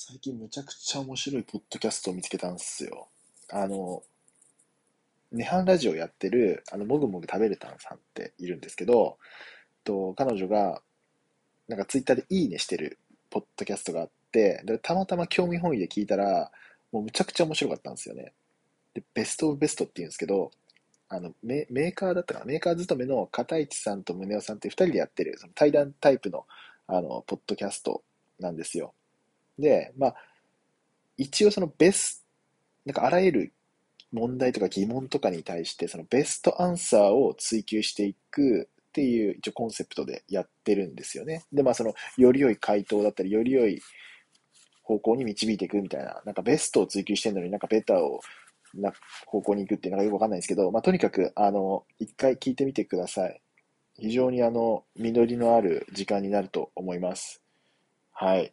最近むちゃくちゃ面白いポッドキャストを見つけたんですよ。あの、ネハンラジオやってる、あの、もぐもぐ食べるたんさんっているんですけど、と、彼女が、なんかツイッターでいいねしてるポッドキャストがあって、で、たまたま興味本位で聞いたら、もうむちゃくちゃ面白かったんですよね。で、ベストオブベストって言うんですけど、あの、メメーカーだったかな？メーカー勤めの片市さんと宗男さんって二人でやってる、その対談タイプの、あの、ポッドキャストなんですよ。で、まあ、一応そのベス、なんかあらゆる問題とか疑問とかに対して、そのベストアンサーを追求していくっていう一応コンセプトでやってるんですよね。で、まあその、より良い回答だったり、より良い方向に導いていくみたいな、なんかベストを追求してるのになんかベターをな方向に行くっていうのがよくわかんないんですけど、まあとにかく、あの、一回聞いてみてください。非常にあの、実りのある時間になると思います。はい。